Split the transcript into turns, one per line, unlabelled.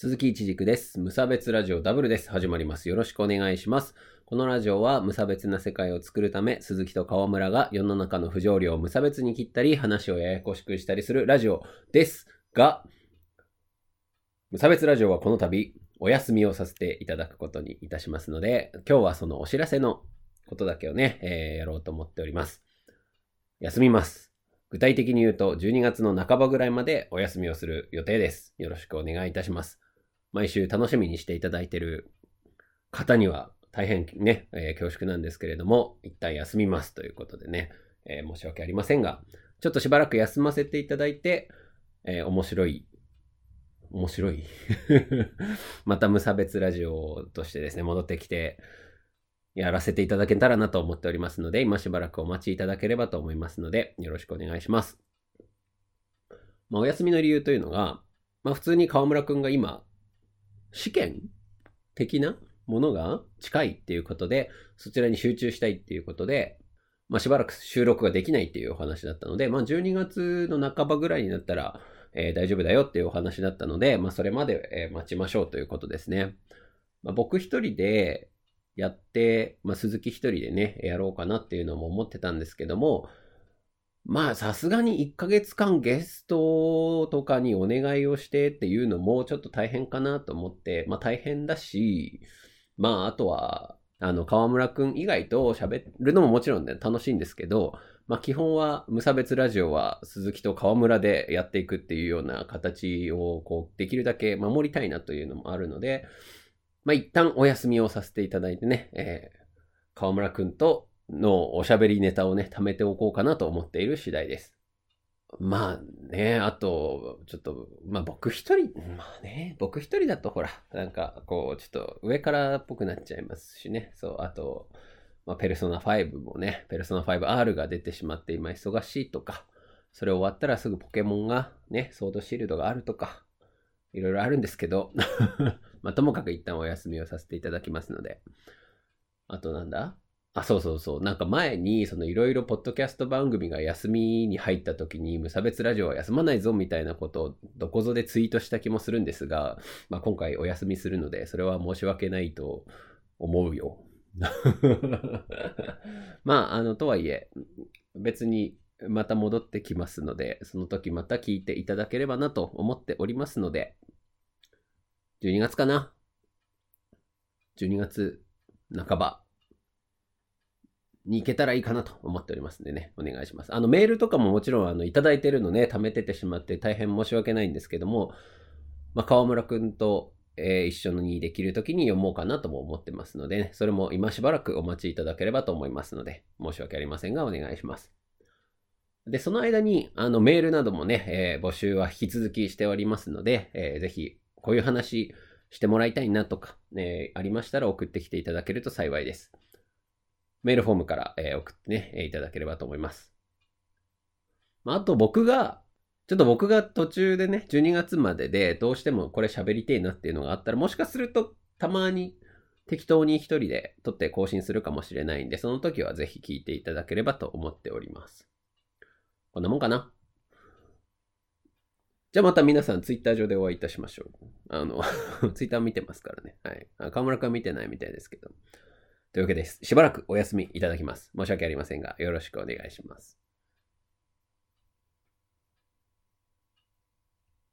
鈴木一軸です。無差別ラジオダブルです。始まります。よろしくお願いします。このラジオは無差別な世界を作るため、鈴木と川村が世の中の不条理を無差別に切ったり、話をややこしくしたりするラジオですが、無差別ラジオはこの度、お休みをさせていただくことにいたしますので、今日はそのお知らせのことだけをね、えーやろうと思っております。休みます。具体的に言うと、12月の半ばぐらいまでお休みをする予定です。よろしくお願いいたします。毎週楽しみにしていただいている方には大変ね、えー恐縮なんですけれども、一旦休みますということでね、えー申し訳ありませんが、ちょっとしばらく休ませていただいて、えー面白い、面白い また無差別ラジオとしてですね、戻ってきて、やらせていただけたらなと思っておりますので、今しばらくお待ちいただければと思いますので、よろしくお願いします。まあ、お休みの理由というのが、まあ、普通に河村くんが今、試験的なものが近いっていうことで、そちらに集中したいっていうことで、まあ、しばらく収録ができないっていうお話だったので、まあ、12月の半ばぐらいになったら、えー大丈夫だよっていうお話だったので、まあ、それまで、待ちましょうということですね。まあ、僕一人でやって、まあ、鈴木一人でね、やろうかなっていうのも思ってたんですけども、まあ、さすがに1ヶ月間ゲストとかにお願いをしてっていうのもちょっと大変かなと思って、まあ大変だし、まああとは、あの、河村くん以外と喋るのももちろんね、楽しいんですけど、まあ基本は無差別ラジオは鈴木と河村でやっていくっていうような形をこう、できるだけ守りたいなというのもあるので、まあ一旦お休みをさせていただいてね、えー河村くんとのおしゃべりネタをね、貯めておこうかなと思っている次第です。まあね、あと、ちょっと、まあ僕一人、まあね、僕一人だとほら、なんかこう、ちょっと上からっぽくなっちゃいますしね。そう、あと、まあペルソナ5もね、ペルソナ 5R が出てしまって今忙しいとか、それ終わったらすぐポケモンがね、ソードシールドがあるとか、いろいろあるんですけど、まあともかく一旦お休みをさせていただきますので、あとなんだ？あ、そうそうそう。なんか前に、そのいろいろポッドキャスト番組が休みに入った時に、無差別ラジオは休まないぞみたいなことをどこぞでツイートした気もするんですが、まあ今回お休みするので、それは申し訳ないと思うよ。まあ、あの、とはいえ、別にまた戻ってきますので、その時また聞いていただければなと思っておりますので、12月かな ?12 月半ばに行けたらいいかなと思っておりますんでね、お願いします。あの、メールとかももちろん、あの、いただいてるのね、貯めててしまって大変申し訳ないんですけども、まあ、川村くんと、えー一緒にできる時に読もうかなとも思ってますので、ね、それも今しばらくお待ちいただければと思いますので、申し訳ありませんが、お願いします。で、その間に、あの、メールなどもね、えー募集は引き続きしておりますので、えーぜひ、こういう話してもらいたいなとか、えーありましたら送ってきていただけると幸いです。メールフォームから、え送ってね、いただければと思います。まあ、と僕が、ちょっと僕が途中でね、12月まででどうしてもこれ喋りてえなっていうのがあったら、もしかするとたまに適当に一人で撮って更新するかもしれないんで、その時はぜひ聞いていただければと思っております。こんなもんかなじゃあまた皆さんツイッター上でお会いいたしましょう。あの、ツイッター見てますからね。はい。あ河村くん見てないみたいですけど。というわけです。しばらくお休みいただきます。申し訳ありませんが、よろしくお願いします。